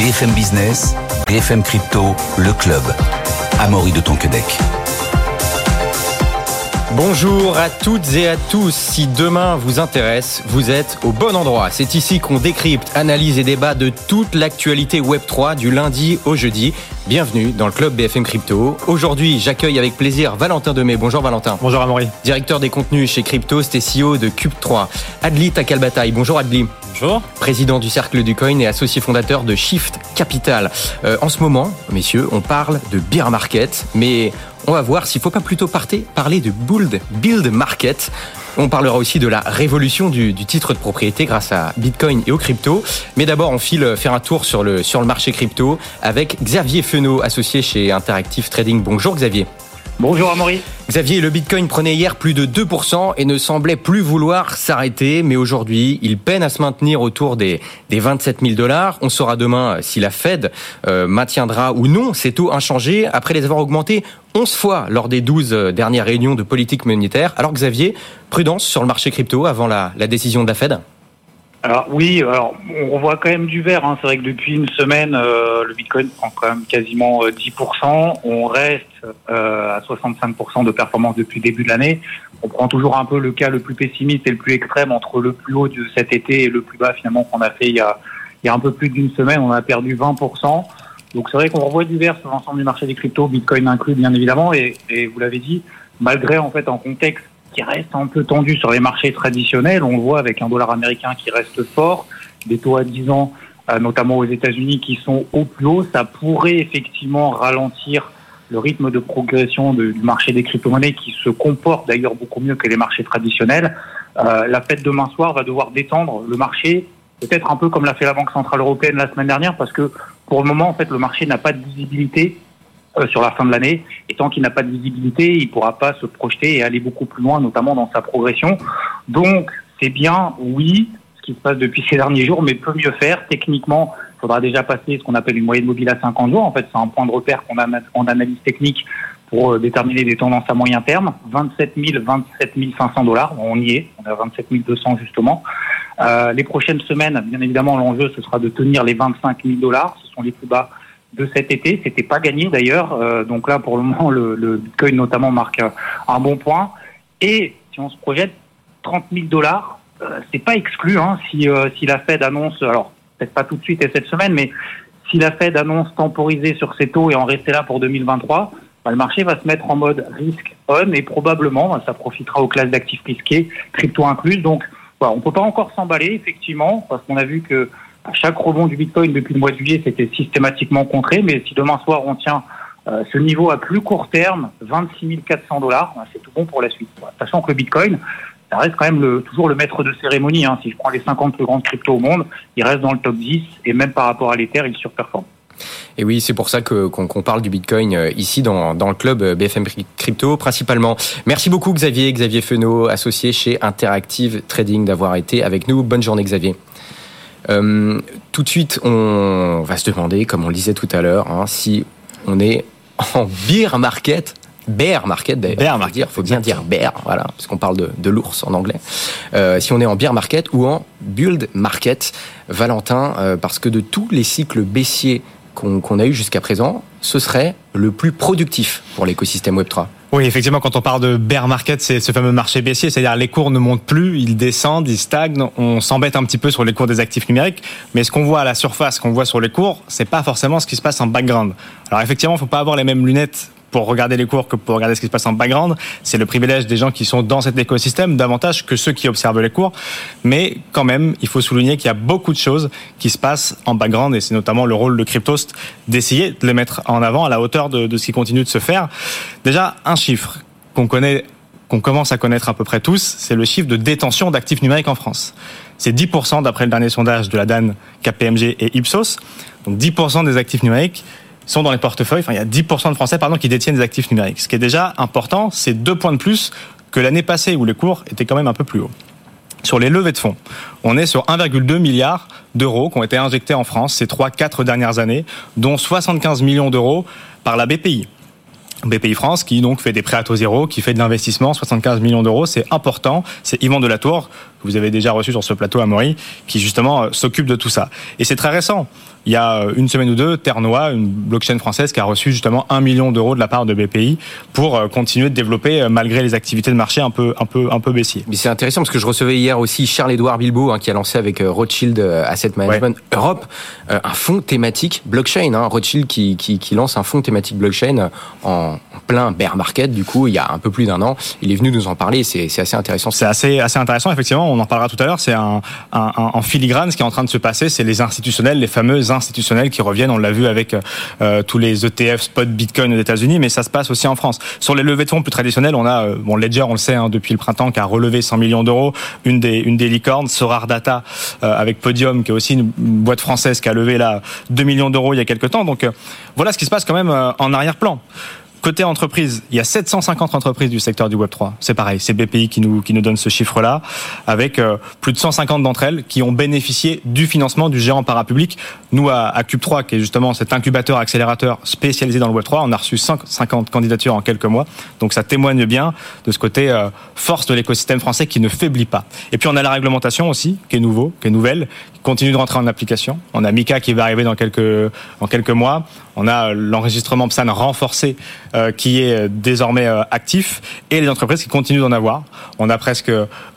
BFM Business, BFM Crypto, le club. Amaury de Tonquedec. Bonjour à toutes et à tous. Si demain vous intéresse, vous êtes au bon endroit. C'est ici qu'on décrypte, analyse et débat de toute l'actualité Web3 du lundi au jeudi. Bienvenue dans le club BFM Crypto. Aujourd'hui, j'accueille avec plaisir Valentin Demey. Bonjour Valentin. Bonjour Amaury. Directeur des contenus chez Cryptost et CEO de Cube3. Adli Takalbataille. Bonjour Adli. Bonjour. Président du Cercle du Coin et associé fondateur de Shift Capital. Euh, en ce moment, messieurs, on parle de bear market, mais on va voir s'il ne faut pas plutôt parler de build, build market. On parlera aussi de la révolution du, titre de propriété grâce à Bitcoin et aux crypto. Mais d'abord, on file faire un tour sur le, sur le marché crypto avec Xavier Fenot, associé chez Interactive Trading. Bonjour Xavier. Bonjour Amaury. Xavier, le Bitcoin prenait hier plus de 2% et ne semblait plus vouloir s'arrêter, mais aujourd'hui, il peine à se maintenir autour des, des 27 000 dollars. On saura demain si la Fed euh, maintiendra ou non ces taux inchangés après les avoir augmentés 11 fois lors des 12 euh, dernières réunions de politique monétaire. Alors Xavier, prudence sur le marché crypto avant la, la décision de la Fed alors oui, alors on voit quand même du vert. Hein. C'est vrai que depuis une semaine, euh, le Bitcoin prend quand même quasiment 10%. Euh, on reste euh, à 65% de performance depuis le début de l'année. On prend toujours un peu le cas le plus pessimiste et le plus extrême entre le plus haut de cet été et le plus bas finalement qu'on a fait il y a, il y a un peu plus d'une semaine. On a perdu 20%. Donc c'est vrai qu'on revoit du vert sur l'ensemble du marché des cryptos, Bitcoin inclus bien évidemment. Et, et vous l'avez dit, malgré en fait en contexte qui reste un peu tendu sur les marchés traditionnels. On le voit avec un dollar américain qui reste fort, des taux à 10 ans, euh, notamment aux États-Unis, qui sont au plus haut. Ça pourrait effectivement ralentir le rythme de progression du marché des crypto-monnaies qui se comporte d'ailleurs beaucoup mieux que les marchés traditionnels. Euh, la fête demain soir va devoir détendre le marché, peut-être un peu comme l'a fait la Banque Centrale Européenne la semaine dernière, parce que pour le moment, en fait, le marché n'a pas de visibilité sur la fin de l'année. Et tant qu'il n'a pas de visibilité, il ne pourra pas se projeter et aller beaucoup plus loin, notamment dans sa progression. Donc, c'est bien, oui, ce qui se passe depuis ces derniers jours, mais peut mieux faire. Techniquement, il faudra déjà passer ce qu'on appelle une moyenne mobile à 50 jours. En fait, c'est un point de repère qu'on a en analyse technique pour euh, déterminer des tendances à moyen terme. 27 000, 27 500 dollars, on y est, on à 27 200 justement. Euh, les prochaines semaines, bien évidemment, l'enjeu, ce sera de tenir les 25 000 dollars. Ce sont les plus bas de cet été. C'était pas gagné d'ailleurs. Euh, donc là, pour le moment, le, le, Bitcoin notamment marque un bon point. Et si on se projette 30 000 dollars, euh, c'est pas exclu hein, si, euh, si la Fed annonce, alors peut-être pas tout de suite et cette semaine, mais si la Fed annonce temporiser sur ses taux et en rester là pour 2023, bah, le marché va se mettre en mode risque on et probablement bah, ça profitera aux classes d'actifs risqués, crypto inclus. Donc voilà, on peut pas encore s'emballer effectivement parce qu'on a vu que à chaque rebond du Bitcoin depuis le mois de juillet, c'était systématiquement contré. Mais si demain soir on tient euh, ce niveau à plus court terme, 26 400 dollars, ben, c'est tout bon pour la suite. Sachant que le Bitcoin, ça reste quand même le, toujours le maître de cérémonie. Hein. Si je prends les 50 plus grandes cryptos au monde, il reste dans le top 10 et même par rapport à l'Ether, il surperforme. Et oui, c'est pour ça qu'on parle du Bitcoin euh, ici dans, dans le club euh, BFM Crypto principalement. Merci beaucoup Xavier, Xavier Fenot, associé chez Interactive Trading, d'avoir été avec nous. Bonne journée Xavier. Euh, tout de suite, on va se demander, comme on le disait tout à l'heure, hein, si on est en bear market bear market d'ailleurs. Bear market. Faut bien dire bear, voilà, parce qu'on parle de, de l'ours en anglais. Euh, si on est en bear market ou en build market, Valentin, euh, parce que de tous les cycles baissiers qu'on a eu jusqu'à présent, ce serait le plus productif pour l'écosystème Web3. Oui, effectivement, quand on parle de bear market, c'est ce fameux marché baissier, c'est-à-dire les cours ne montent plus, ils descendent, ils stagnent. On s'embête un petit peu sur les cours des actifs numériques, mais ce qu'on voit à la surface, ce qu'on voit sur les cours, c'est pas forcément ce qui se passe en background. Alors effectivement, il faut pas avoir les mêmes lunettes pour regarder les cours que pour regarder ce qui se passe en background. C'est le privilège des gens qui sont dans cet écosystème davantage que ceux qui observent les cours. Mais quand même, il faut souligner qu'il y a beaucoup de choses qui se passent en background et c'est notamment le rôle de Cryptost d'essayer de les mettre en avant à la hauteur de, ce qui continue de se faire. Déjà, un chiffre qu'on connaît qu'on commence à connaître à peu près tous, c'est le chiffre de détention d'actifs numériques en France. C'est 10% d'après le dernier sondage de la DAN, KPMG et Ipsos. Donc 10% des actifs numériques sont dans les portefeuilles. Enfin, il y a 10% de Français pardon, qui détiennent des actifs numériques. Ce qui est déjà important, c'est deux points de plus que l'année passée où les cours étaient quand même un peu plus hauts. Sur les levées de fonds, on est sur 1,2 milliard d'euros qui ont été injectés en France ces 3-4 dernières années, dont 75 millions d'euros par la BPI. BPI France qui donc fait des prêts à taux zéro, qui fait de l'investissement, 75 millions d'euros, c'est important. C'est Yvan Delatour, que vous avez déjà reçu sur ce plateau à Maury, qui justement euh, s'occupe de tout ça. Et c'est très récent. Il y a euh, une semaine ou deux, Ternois, une blockchain française qui a reçu justement un million d'euros de la part de BPI pour euh, continuer de développer malgré les activités de marché un peu un peu un peu baissier. Mais c'est intéressant parce que je recevais hier aussi Charles-Édouard Bilbao hein, qui a lancé avec Rothschild Asset Management Europe un fonds thématique blockchain. Hein, Rothschild qui, qui, qui lance un fonds thématique blockchain en plein bear market du coup il y a un peu plus d'un an. Il est venu nous en parler. C'est assez intéressant. C'est assez assez intéressant effectivement. On en parlera tout à l'heure. C'est un, un, un, filigrane ce qui est en train de se passer. C'est les institutionnels, les institutionnels qui reviennent. On l'a vu avec euh, tous les ETF spot Bitcoin aux États-Unis, mais ça se passe aussi en France. Sur les levées de fonds plus traditionnelles, on a euh, bon Ledger, on le sait hein, depuis le printemps, qui a relevé 100 millions d'euros. Une des une des licornes, Sorar Data euh, avec Podium, qui est aussi une, boîte française qui a levé là 2 millions d'euros il y a quelques temps. Donc voilà ce qui se passe quand même en arrière-plan. Côté entreprise, il y a 750 entreprises du secteur du Web 3. C'est pareil, c'est BPI qui nous qui nous donne ce chiffre-là, avec euh, plus de 150 d'entre elles qui ont bénéficié du financement du géant parapublic. Nous à, à Cube 3, qui est justement cet incubateur accélérateur spécialisé dans le Web 3, on a reçu 50 candidatures en quelques mois. Donc ça témoigne bien de ce côté euh, force de l'écosystème français qui ne faiblit pas. Et puis on a la réglementation aussi, qui est nouveau, qui est nouvelle, continue de rentrer en application. On a Mika qui va arriver dans quelques quelques mois. On a l'enregistrement PSAN renforcé euh, qui est désormais euh, actif et les entreprises qui continuent d'en avoir. On a presque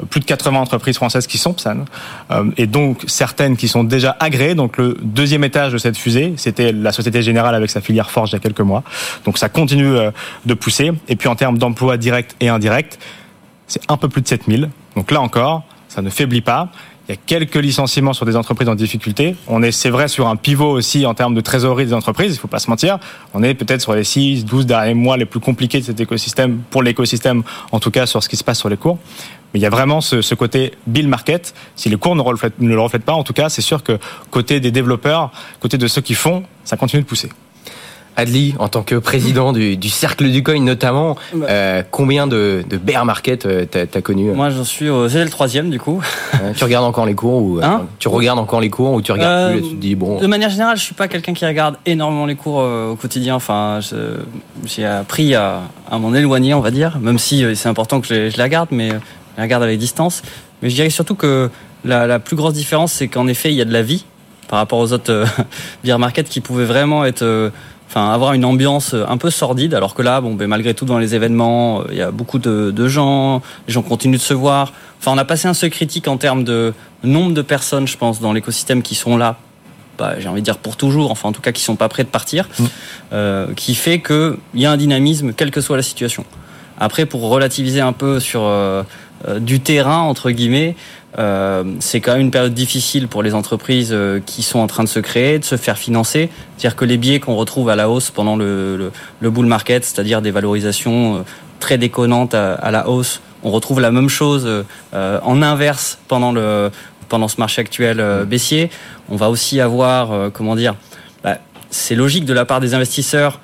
plus de 80 entreprises françaises qui sont PSAN euh, et donc certaines qui sont déjà agréées. Donc le deuxième étage de cette fusée, c'était la Société Générale avec sa filière Forge il y a quelques mois. Donc ça continue de pousser. Et puis en termes d'emplois directs et indirects, c'est un peu plus de 7000. Donc là encore, ça ne faiblit pas. Il y a quelques licenciements sur des entreprises en difficulté. On est, c'est vrai, sur un pivot aussi en termes de trésorerie des entreprises. Il faut pas se mentir. On est peut-être sur les 6, 12 derniers mois les plus compliqués de cet écosystème, pour l'écosystème, en tout cas sur ce qui se passe sur les cours. Mais il y a vraiment ce, ce côté bill market. Si les cours ne, ne le reflètent pas, en tout cas, c'est sûr que côté des développeurs, côté de ceux qui font, ça continue de pousser. Adli, en tant que président du, du cercle du coin notamment, bah. euh, combien de, de bear market euh, t'as as connu Moi, j'en suis au c'est le troisième du coup. tu regardes encore les cours ou hein tu regardes encore les cours ou tu regardes plus et tu te dis bon. De manière générale, je suis pas quelqu'un qui regarde énormément les cours euh, au quotidien. Enfin, j'ai appris à, à m'en éloigner, on va dire, même si c'est important que je, je la garde, mais je la garde avec distance. Mais je dirais surtout que la, la plus grosse différence, c'est qu'en effet, il y a de la vie par rapport aux autres bear market qui pouvaient vraiment être enfin avoir une ambiance un peu sordide alors que là bon ben malgré tout dans les événements euh, il y a beaucoup de, de, gens les gens continuent de se voir. Enfin on a passé un seuil critique en termes de nombre de personnes je pense dans l'écosystème qui sont là. Bah, j'ai envie de dire pour toujours enfin en tout cas qui sont pas prêts de partir. Mmh. euh, qui fait que il y a un dynamisme quelle que soit la situation. Après pour relativiser un peu sur euh, euh du terrain entre guillemets euh, c'est quand même une période difficile pour les entreprises euh, qui sont en train de se créer, de se faire financer. C'est-à-dire que les biais qu'on retrouve à la hausse pendant le, le, le bull market, c'est-à-dire des valorisations euh, très déconnantes à, à, la hausse, on retrouve la même chose euh, en inverse pendant le pendant ce marché actuel euh, baissier. On va aussi avoir, comment dire, bah, c'est logique de la part des investisseurs.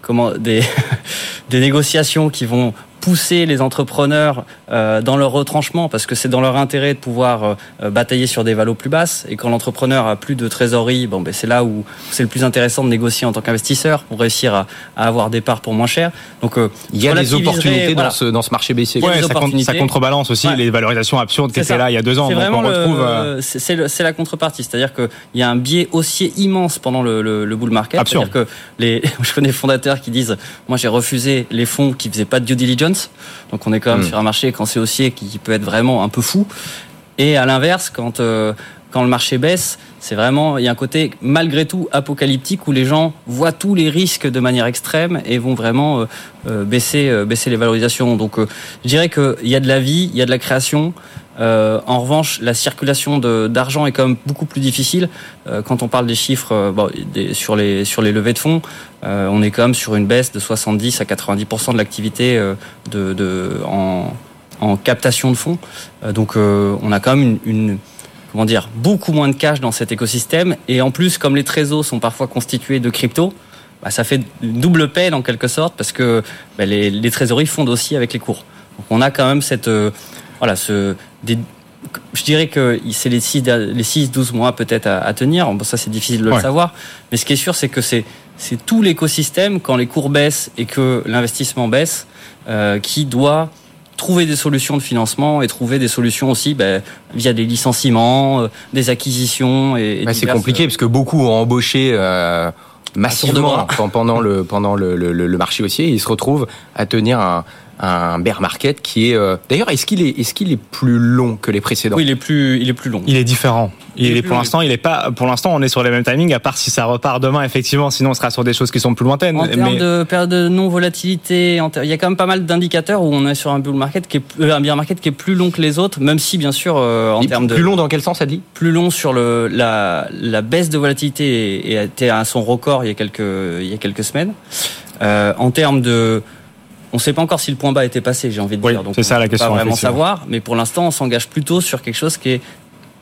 comment des, des négociations qui vont pousser les entrepreneurs euh, dans leur retranchement parce que c'est dans leur intérêt de pouvoir euh, batailler sur des valos plus basses. Et quand l'entrepreneur a plus de trésorerie bon ben c'est là où c'est le plus intéressant de négocier en tant qu'investisseur pour réussir à, à, avoir des parts pour moins cher. Donc euh, il y a des opportunités voilà. dans ce dans ce marché baissier. Ouais, ça, ça, contrebalance aussi ouais. les valorisations absurdes qui étaient là il y a deux ans. C'est vraiment retrouve... c'est la contrepartie. C'est-à-dire que il y a un biais haussier immense pendant le, le, le bull market. C'est-à-dire que les je connais fondateurs qui disent moi j'ai refusé les fonds qui faisaient pas de due diligence donc on est quand même mmh. sur un marché quand c'est haussier qui peut être vraiment un peu fou. Et à l'inverse, quand euh, quand le marché baisse, C'est vraiment, il y a un côté malgré tout apocalyptique où les gens voient tous les risques de manière extrême et vont vraiment euh, euh, baisser, euh, baisser les valorisations. Donc, je dirais qu'il y a de la vie, il y a de la création. en revanche, la circulation d'argent est quand même beaucoup plus difficile. quand on parle des chiffres bon, des, sur les sur les levées de fonds, on est quand même sur une baisse de 70 à 90 de l'activité de, de en, en captation de fonds. donc, on a quand même une, une comment dire, beaucoup moins de cash dans cet écosystème. Et en plus, comme les trésors sont parfois constitués de crypto, bah, ça fait une double peine en quelque sorte parce que bah, les, les, trésoreries fondent aussi avec les cours. Donc on a quand même cette, euh, voilà, ce, des, je dirais que c'est les 6 les six 12 mois peut-être à, tenir. Bon, ça c'est difficile de le savoir, mais ce qui est sûr c'est que c'est c'est tout l'écosystème quand les cours baissent et que l'investissement baisse euh, qui doit trouver des solutions de financement et trouver des solutions aussi ben, via des licenciements, euh, des acquisitions. Et, c'est compliqué parce que beaucoup ont embauché. Euh, massivement pendant le pendant le, le, le marché haussier, ils se retrouvent à tenir un, un bear market qui est euh, d'ailleurs est-ce qu'il est est-ce qu'il est plus long que les précédents? Oui, il est plus il est plus long. Il est différent. Il, est, pour l'instant, il est pas pour l'instant on est sur les mêmes timings à part si ça repart demain effectivement, sinon on sera sur des choses qui sont plus lointaines. En termes de période de non volatilité, il y a quand même pas mal d'indicateurs où on est sur un bull market qui est euh, un bear market qui est plus long que les autres, même si bien sûr euh, en termes de plus long dans quel sens ça dit Plus long sur le la la baisse de volatilité était à son record il y a quelques il y a quelques semaines. Euh, en termes de on ne sait pas encore si le point bas était passé, j'ai envie de dire. Donc, c'est ça la question. Pas vraiment savoir, mais pour l'instant, on s'engage plutôt sur quelque chose qui est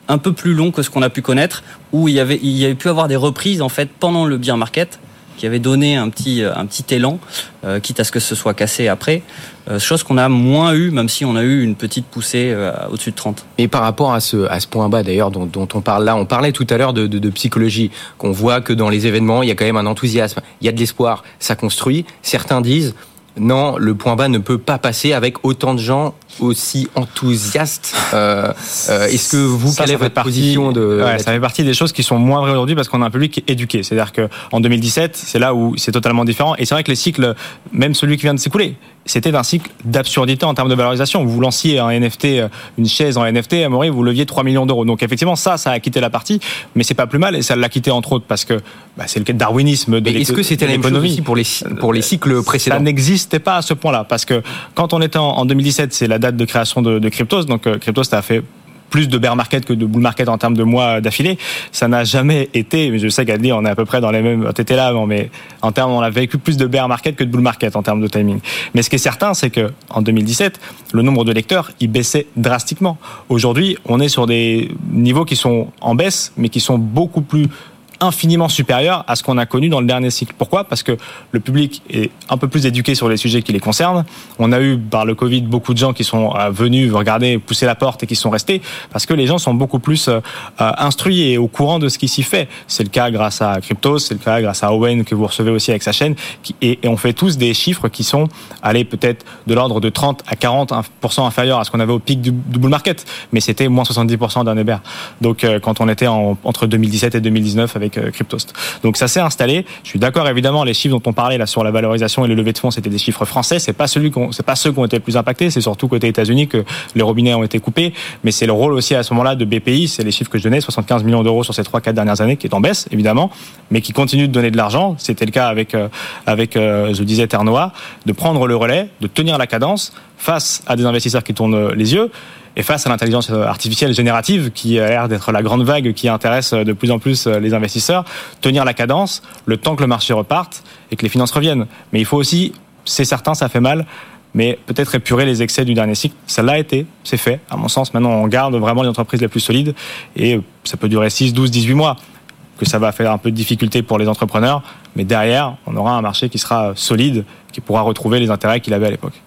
un peu plus long que ce qu'on a pu connaître, où il y avait, il y avait pu avoir des reprises en fait pendant le bear market qui avait donné un petit, un petit élan, euh, quitte à ce que ce soit cassé après. Euh, chose qu'on a moins eu, même si on a eu une petite poussée euh, au-dessus de 30. Et par rapport à ce, à ce point bas d'ailleurs dont, dont, on parle là, on parlait tout à l'heure de, de, de, psychologie, qu'on voit que dans les événements, il y a quand même un enthousiasme, il y a de l'espoir, ça construit. Certains disent, non, le point bas ne peut pas passer avec autant de gens aussi enthousiastes. Euh, euh, Est-ce que vous, quelle est votre position de ouais, Ça fait partie des choses qui sont moins vraies aujourd'hui parce qu'on a un public éduqué. C'est-à-dire qu'en 2017, c'est là où c'est totalement différent. Et c'est vrai que les cycles, même celui qui vient de s'écouler, c'était un cycle d'absurdité en termes de valorisation. Vous lanciez un NFT, euh, une chaise en NFT, à Maurice, vous leviez 3 millions d'euros. Donc effectivement, ça, ça a quitté la partie, mais c'est pas plus mal et ça l'a quitté entre autres parce que bah, c'est le darwinisme de l'économie. Est-ce que c'était la même chose aussi pour les, pour les cycles précédents Ça n'existait pas à ce point-là parce que quand on était en, 2017, c'est la date de création de, de Cryptos, donc euh, Cryptos a fait plus de bear market que de bull market en termes de mois d'affilée. Ça n'a jamais été, mais je sais qu'à on est à peu près dans les mêmes, t'étais là avant, mais en termes, on a vécu plus de bear market que de bull market en termes de timing. Mais ce qui est certain, c'est que en 2017, le nombre de lecteurs, il baissait drastiquement. Aujourd'hui, on est sur des niveaux qui sont en baisse, mais qui sont beaucoup plus infiniment supérieur à ce qu'on a connu dans le dernier cycle. Pourquoi? Parce que le public est un peu plus éduqué sur les sujets qui les concernent. On a eu par le Covid beaucoup de gens qui sont euh, venus regarder, pousser la porte et qui sont restés parce que les gens sont beaucoup plus euh, euh, instruits et au courant de ce qui s'y fait. C'est le cas grâce à Cryptos, c'est le cas grâce à Owen que vous recevez aussi avec sa chaîne. Et on fait tous des chiffres qui sont, allez, peut-être de l'ordre de 30 à 40% inférieurs à ce qu'on avait au pic du, bull market. Mais c'était moins 70% d'un Eber. Donc quand on était entre 2017 et 2019 avec avec Cryptost. Donc ça s'est installé. Je suis d'accord évidemment les chiffres dont on parlait là sur la valorisation et le levée de fonds, c'était des chiffres français. C'est pas celui c'est pas ceux qui ont été le plus impactés. C'est surtout côté États-Unis que les robinets ont été coupés. Mais c'est le rôle aussi à ce moment-là de BPI. C'est les chiffres que je donnais, 75 millions d'euros sur ces trois quatre dernières années, qui est en baisse évidemment, mais qui continue de donner de l'argent. C'était le cas avec euh, avec euh, je disais Ternois, de prendre le relais, de tenir la cadence face à des investisseurs qui tournent les yeux et face à l'intelligence artificielle générative, qui a l'air d'être la grande vague qui intéresse de plus en plus les investisseurs, tenir la cadence, le temps que le marché reparte et que les finances reviennent. Mais il faut aussi, c'est certain, ça fait mal, mais peut-être épurer les excès du dernier cycle. Ça l'a été, c'est fait. À mon sens, maintenant, on garde vraiment les entreprises les plus solides et ça peut durer 6, 12, 18 mois que ça va faire un peu de difficulté pour les entrepreneurs, mais derrière, on aura un marché qui sera solide, qui pourra retrouver les intérêts qu'il avait à l'époque.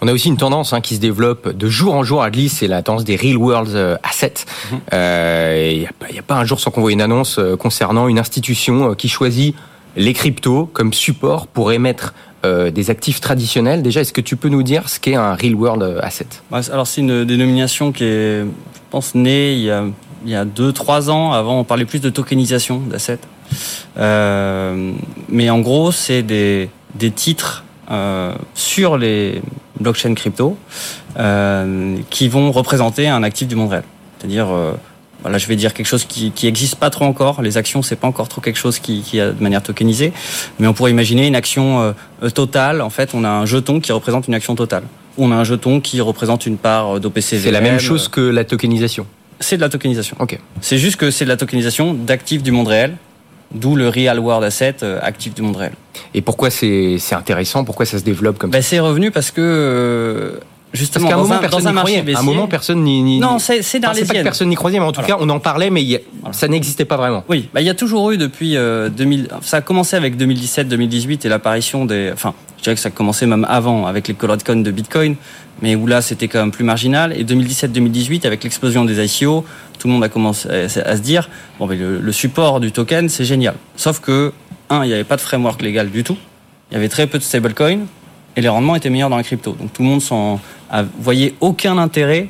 On a aussi une tendance hein, qui se développe de jour en jour à Glis, c'est la tendance des real world euh, assets. Mhm. Euh, il n'y a, pas un jour sans qu'on voit une annonce euh, concernant une institution qui choisit les cryptos comme support pour émettre des actifs traditionnels. Déjà, est-ce que tu peux nous dire ce qu'est un real world asset? Bah, Alors, c'est une dénomination qui est, je pense, née il y a il y a 2-3 ans. Avant, on parlait plus de tokenisation d'assets. Euh, mais en gros, c'est des, des titres euh, sur les blockchains crypto euh, qui vont représenter un actif du monde réel. C'est-à-dire, euh, voilà, je vais dire quelque chose qui qui existe pas trop encore. Les actions, c'est pas encore trop quelque chose qui qui a de manière tokenisée, mais on pourrait imaginer une action euh, euh, totale. En fait, on a un jeton qui représente une action totale. On a un jeton qui représente une part d'OPCV. C'est la même chose que la tokenisation. C'est de la tokenisation. Ok. C'est juste que c'est de la tokenisation d'actifs du monde réel, d'où le Real World Asset euh, actif du monde réel. Et pourquoi c'est intéressant? Pourquoi ça se développe comme Ben, ça? c'est revenu parce que euh, Parce justement qu'à un dans moment, un, personne dans n'y marché croyait. À un moment, personne n'y. Non, c'est c'est Enfin, c'est pas que personne n'y croyait, mais en tout Voilà. cas, on en parlait, mais il y a- Voilà. ça n'existait pas vraiment. Oui, bah, il y a toujours eu depuis euh, 2000. Ça a commencé avec 2017-2018 et l'apparition des. Enfin, je dirais que ça a commencé même avant avec les colored coins de Bitcoin, mais où là c'était quand même plus marginal. Et 2017-2018 avec l'explosion des ICO, tout le monde a commencé à, à se dire bon, mais le, le support du token c'est génial. Sauf que un, il n'y avait pas de framework légal du tout. Il y avait très peu de stablecoins et les rendements étaient meilleurs dans la crypto. Donc tout le monde s'en voyait aucun intérêt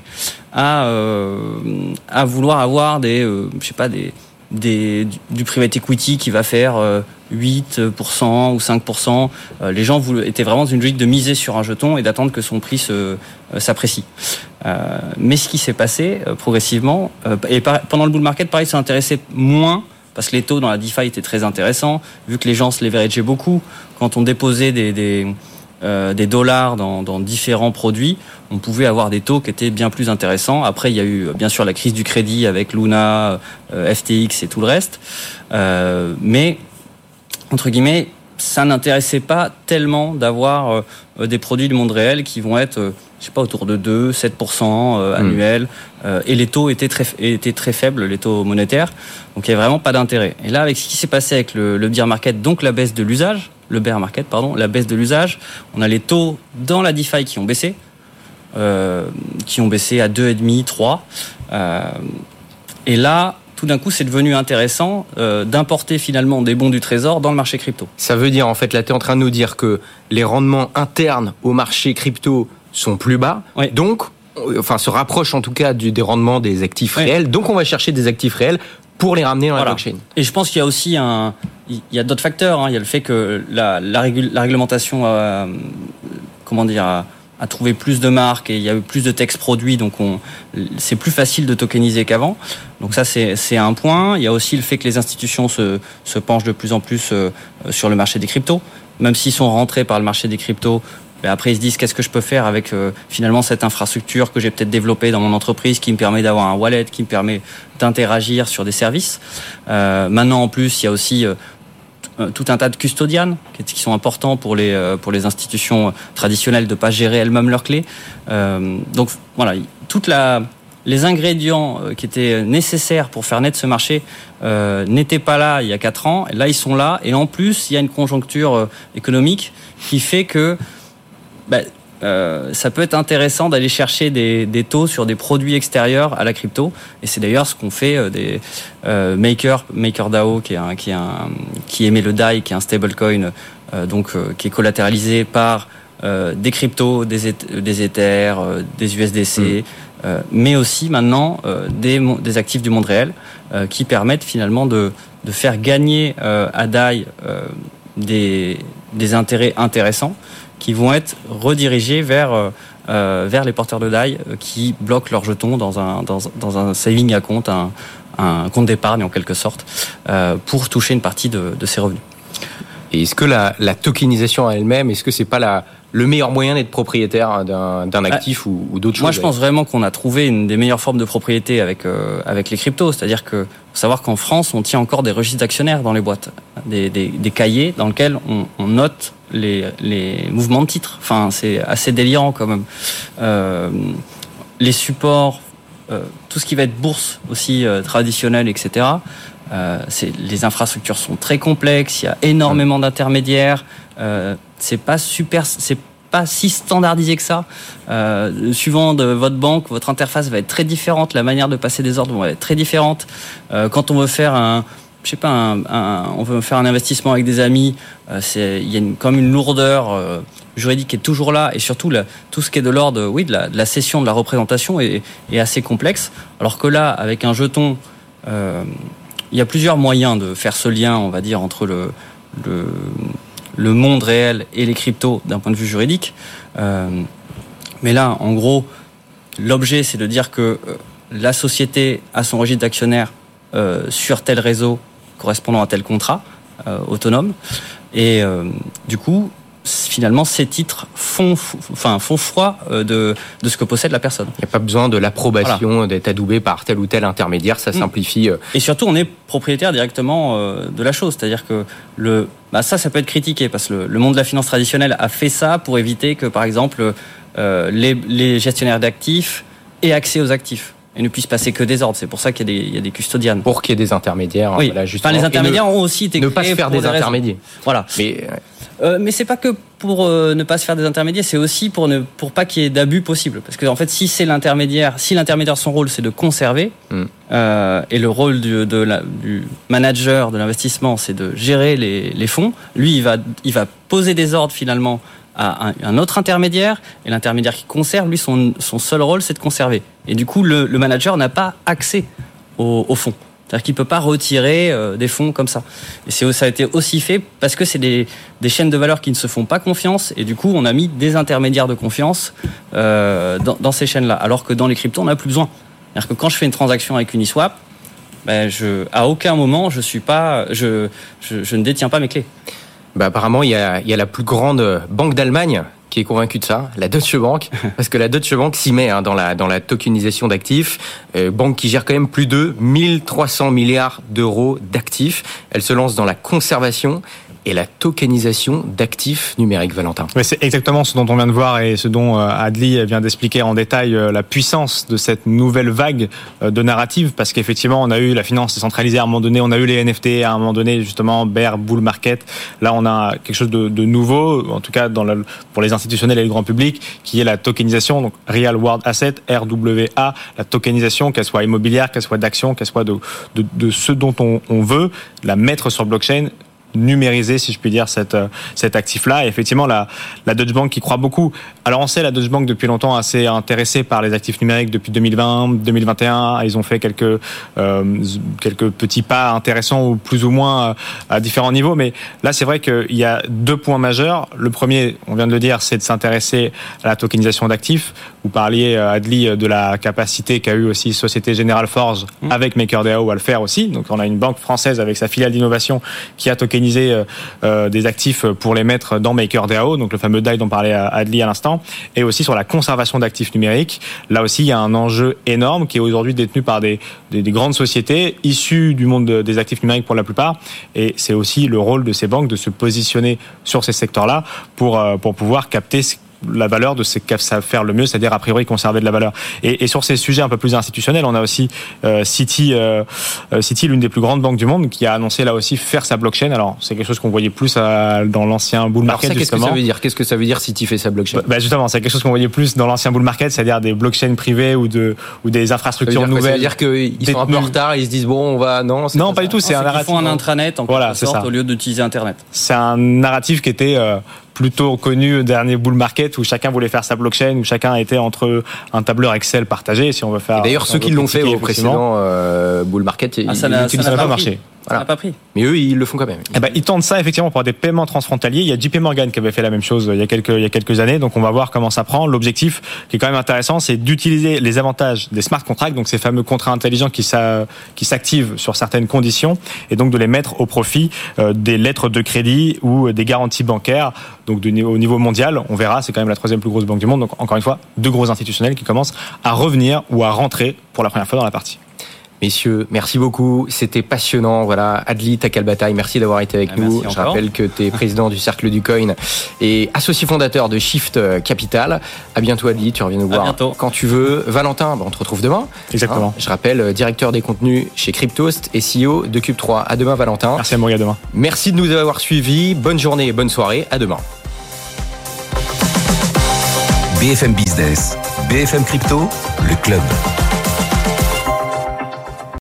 à euh, vouloir avoir euh, du- private equity qui va faire euh, 8% ou 5%. Euh, les gens étaient vraiment dans une logique de miser sur un jeton et d'attendre que son prix euh, s'apprécie. Euh, mais ce qui s'est passé euh, progressivement, euh, et pendant le bull market, pareil, ça intéressait moins parce que les taux dans la DeFi étaient très intéressants, vu que les gens se leverageaient beaucoup. Quand on déposait des, euh, des dollars dans, dans différents produits, on pouvait avoir des taux qui étaient bien plus intéressants. Après, il y a eu euh, bien sûr la crise du crédit avec Luna, euh, FTX et tout le reste. Euh, mais, entre guillemets, ça n'intéressait pas tellement d'avoir euh, des produits du monde réel qui vont être, euh, je sais pas, autour de 2, 7% euh, annuels. Et les taux étaient très, étaient très faibles, les taux monétaires. Donc il n'y avait vraiment pas d'intérêt. Et là, avec ce qui s'est passé avec le, le bear market, donc la baisse de l'usage, le bear market, pardon, la baisse de l'usage, on a les taux dans la DeFi qui ont baissé, euh, qui ont baissé à 2,5, 3. Euh, et là, tout d'un coup, c'est devenu intéressant euh, d'importer finalement des bons du trésor dans le marché crypto. Ça veut dire, en fait, là, tu es en train de nous dire que les rendements internes au marché crypto sont plus bas. Oui. Donc, enfin, se rapprochent en tout cas du, des rendements des actifs Oui. réels. Donc, on va chercher des actifs réels pour les ramener dans la blockchain. Et je pense qu'il y a aussi un, il y a d'autres facteurs. hein. Il y a le fait que la, la, régul- la réglementation, a, comment dire, a, a trouvé plus de marques et il y a eu plus de textes produits, donc on, c'est plus facile de tokeniser qu'avant. Donc ça, c'est, c'est un point. Il y a aussi le fait que les institutions se, se penchent de plus en plus euh, sur le marché des cryptos, même s'ils sont rentrés par le marché des cryptos. Ben après, ils se disent qu'est-ce que je peux faire avec euh, finalement cette infrastructure que j'ai peut-être développée dans mon entreprise, qui me permet d'avoir un wallet, qui me permet d'interagir sur des services. Euh, maintenant, en plus, il y a aussi euh, euh, tout un tas de custodianes qui sont importants pour les euh, pour les institutions traditionnelles de pas gérer elles-mêmes leurs clés. Euh, donc voilà, toute la les ingrédients euh, qui étaient nécessaires pour faire naître ce marché euh, n'étaient pas là il y a quatre ans. Et là, ils sont là. Et en plus, il y a une conjoncture euh, économique qui fait que bah, euh, ça peut être intéressant d'aller chercher des, des taux sur des produits extérieurs à la crypto. Et c'est d'ailleurs ce qu'on fait euh, des euh, Maker, MakerDAO, qui est un, qui est un, qui émet le DAI, qui est un stablecoin, euh, donc euh, qui est collatéralisé par euh, des cryptos, des, eth- des Ethers, euh, des USDC, euh, mais aussi maintenant euh, des, des actifs du monde réel euh, qui permettent finalement de, de faire gagner euh, à DAI euh, des, des intérêts intéressants qui vont être redirigés vers euh, euh, vers les porteurs de DAI euh, qui bloquent leurs jetons dans un dans, dans un saving à compte, un, un compte d'épargne en quelque sorte, pour toucher une partie de, de ces revenus. Et est-ce que la, la tokenisation en elle-même, est-ce que c'est pas la, le meilleur moyen d'être propriétaire d'un d'un actif ou, ou d'autres choses Moi, je pense vraiment qu'on a trouvé une des meilleures formes de propriété avec euh, avec les cryptos. C'est-à-dire que faut savoir qu'en France, on tient encore des registres d'actionnaires dans les boîtes, des, des, des cahiers dans lesquels on, on note les, les mouvements de titres. Enfin, c'est assez délirant quand même. Euh, les supports, euh, tout ce qui va être bourse aussi traditionnelle, etc. C'est les infrastructures sont très complexes. Il y a énormément d'intermédiaires. C'est pas super, c'est pas si standardisé que ça. Euh, suivant de votre banque, votre interface va être très différente. La manière de passer des ordres va être très différente. Euh, quand on veut faire un je sais pas, un, un- on veut faire un investissement avec des amis, euh, il y a une, comme une lourdeur euh, juridique qui est toujours là et surtout la- tout ce qui est de l'ordre, oui, de la, de la cession, de la représentation est, est assez complexe. Alors que là, avec un jeton, euh, il y a plusieurs moyens de faire ce lien, on va dire, entre le, le, le monde réel et les cryptos d'un point de vue juridique. Euh, mais là, en gros, l'objet, c'est de dire que euh, la société a son registre d'actionnaires euh, sur tel réseau correspondant à tel contrat euh, autonome. Et du coup, finalement, ces titres font, enfin, font froid de, de ce que possède la personne. Il n'y a pas besoin de l'approbation d'être adoubé par tel ou tel intermédiaire, ça Mm. simplifie. Et surtout, on est propriétaire directement de la chose. C'est-à-dire que le, bah ça, ça peut être critiqué parce que le, monde de la finance traditionnelle a fait ça pour éviter que, par exemple, euh, les gestionnaires d'actifs aient accès aux actifs et ne puissent passer que des ordres. C'est pour ça qu'il y, a des- il y a des custodianes. pour qu'il y ait des intermédiaires. oui, voilà, enfin, les ne- intermédiaires ont aussi été ne, pas se faire des intermédiaires. Voilà. Mais euh, Euh, mais c'est pas que pour euh, ne pas se faire des intermédiaires, c'est aussi pour ne pour pas qu'il y ait d'abus possible. Parce que en fait, si c'est l'intermédiaire, si l'intermédiaire son rôle c'est de conserver, Mm. euh, et le rôle du, de la, du manager de l'investissement c'est de gérer les, les fonds, lui il va il va poser des ordres finalement à un, un autre intermédiaire, et l'intermédiaire qui conserve, lui son son seul rôle c'est de conserver. Et du coup, le, le manager n'a pas accès au, au fonds. C'est-à-dire qu'il peut pas retirer euh, des fonds comme ça. Et ça a été aussi fait parce que c'est des, des chaînes de valeur qui ne se font pas confiance. Et du coup, on a mis des intermédiaires de confiance euh, dans, dans ces chaînes-là. Alors que dans les cryptos, on n'a plus besoin. C'est-à-dire que quand je fais une transaction avec Uniswap, ben je, à aucun moment, je, suis pas, je, je, je ne détiens pas mes clés. bah, apparemment, il y, a, il y a la plus grande banque d'Allemagne qui est convaincue de ça, la Deutsche Bank, parce que la Deutsche Bank s'y met hein, dans, la, dans la tokenisation d'actifs, euh, banque qui gère quand même plus de 1300 milliards d'euros d'actifs. Elle se lance dans la conservation et la tokenisation d'actifs numériques, Valentin. C'est exactement ce dont on vient de voir et ce dont euh, Adli vient d'expliquer en détail euh, la puissance de cette nouvelle vague euh, de narrative parce qu'effectivement on a eu la finance décentralisée à un moment donné, on a eu les NFT à un moment donné justement bear bull market. Là on a quelque chose de, nouveau, en tout cas pour les institutionnels et le grand public, qui est la tokenisation, donc Real World Asset (RWA), la tokenisation, qu'elle soit immobilière, qu'elle soit d'actions, qu'elle soit de, ce dont on, on veut, la mettre sur blockchain numériser, si je puis dire, cet, euh, cet actif-là. Et effectivement, la, la Deutsche Bank qui croit beaucoup. Alors, on sait, la Deutsche Bank, depuis longtemps, assez intéressée par les actifs numériques depuis 2020, 2021. Ils ont fait quelques, euh, quelques petits pas intéressants, ou plus ou moins euh, à différents niveaux. Mais là, c'est vrai qu'il y a deux points majeurs. Le premier, on vient de le dire, c'est de s'intéresser à la tokenisation d'actifs. Vous parliez, Adli, de la capacité qu'a eu aussi Société Générale Forge avec MakerDAO à le faire aussi. Donc, on a une banque française avec sa filiale d'innovation qui a tokenisé euh, euh, des actifs pour les mettre dans MakerDAO, donc le fameux DAI dont parlait Adli à l'instant, et aussi sur la conservation d'actifs numériques. Là aussi, il y a un enjeu énorme qui est aujourd'hui détenu par des, des, des grandes sociétés issues du monde de- des actifs numériques pour la plupart. Et c'est aussi le rôle de ces banques de se positionner sur ces secteurs-là pour, euh, pour pouvoir capter la valeur de ce qu'elles savent faire le mieux, c'est-à-dire a priori conserver de la valeur. Et, et sur ces sujets un peu plus institutionnels, on a aussi euh, Citi, euh, euh, Citi, l'une des plus grandes banques du monde, qui a annoncé là aussi faire sa blockchain. Alors c'est quelque chose qu'on voyait plus à- dans l'ancien bull market qu'est-ce que ça veut dire? Qu'est-ce que ça veut dire si tu fais sa blockchain? Bah, bah, justement, c'est quelque chose qu'on voyait plus dans l'ancien bull market, c'est-à-dire des blockchains privées ou de ou des infrastructures quoi? Ça veut nouvelles. dire qu'ils sont un peu en retard, ils se disent bon, on va non. Non, pas du tout. C'est un Ils font un intranet en Voilà, sorte ça. au lieu d'utiliser Internet. c'est un narratif qui était euh, plutôt connu au dernier bull market où chacun voulait faire sa blockchain, où chacun était entre un tableur Excel partagé, si on veut faire. D'ailleurs, ceux qui l'ont fait au précédent euh, bull market, Ah, ça ils n'a- l'utilisent ça n'a pas pas marché. Ça Voilà. n'a pas pris. Mais eux, ils le font quand même. Eh ben, ils tentent ça effectivement pour des paiements transfrontaliers. Il y a JP Morgan qui avait fait la même chose euh, il y a quelques il y a quelques années. Donc on va voir comment ça prend. L'objectif qui est quand même intéressant, c'est d'utiliser les avantages des smart contracts, donc ces fameux contrats intelligents qui s'a- qui s'activent sur certaines conditions, et donc de les mettre au profit euh, des lettres de crédit ou des garanties bancaires. Donc au niveau mondial, on verra, c'est quand même la troisième plus grosse banque du monde. Donc encore une fois, deux gros institutionnels qui commencent à revenir ou à rentrer pour la première fois dans la partie. Messieurs, merci beaucoup. C'était passionnant. Voilà, Adli Takalbataille, merci d'avoir été avec Ah, nous. merci Je encore. rappelle que tu es président du Cercle du Coin et associé fondateur de Shift Capital. À bientôt, Adli. Tu reviens nous voir quand tu veux. Valentin, bah, on te retrouve demain. Exactement. Hein, je rappelle, euh, directeur des contenus chez Cryptost et CEO de Cube3. À demain, Valentin. Merci à Maurice, à demain. Merci de nous avoir suivis. Bonne journée et bonne soirée. À demain. BFM Business, BFM Crypto, le club.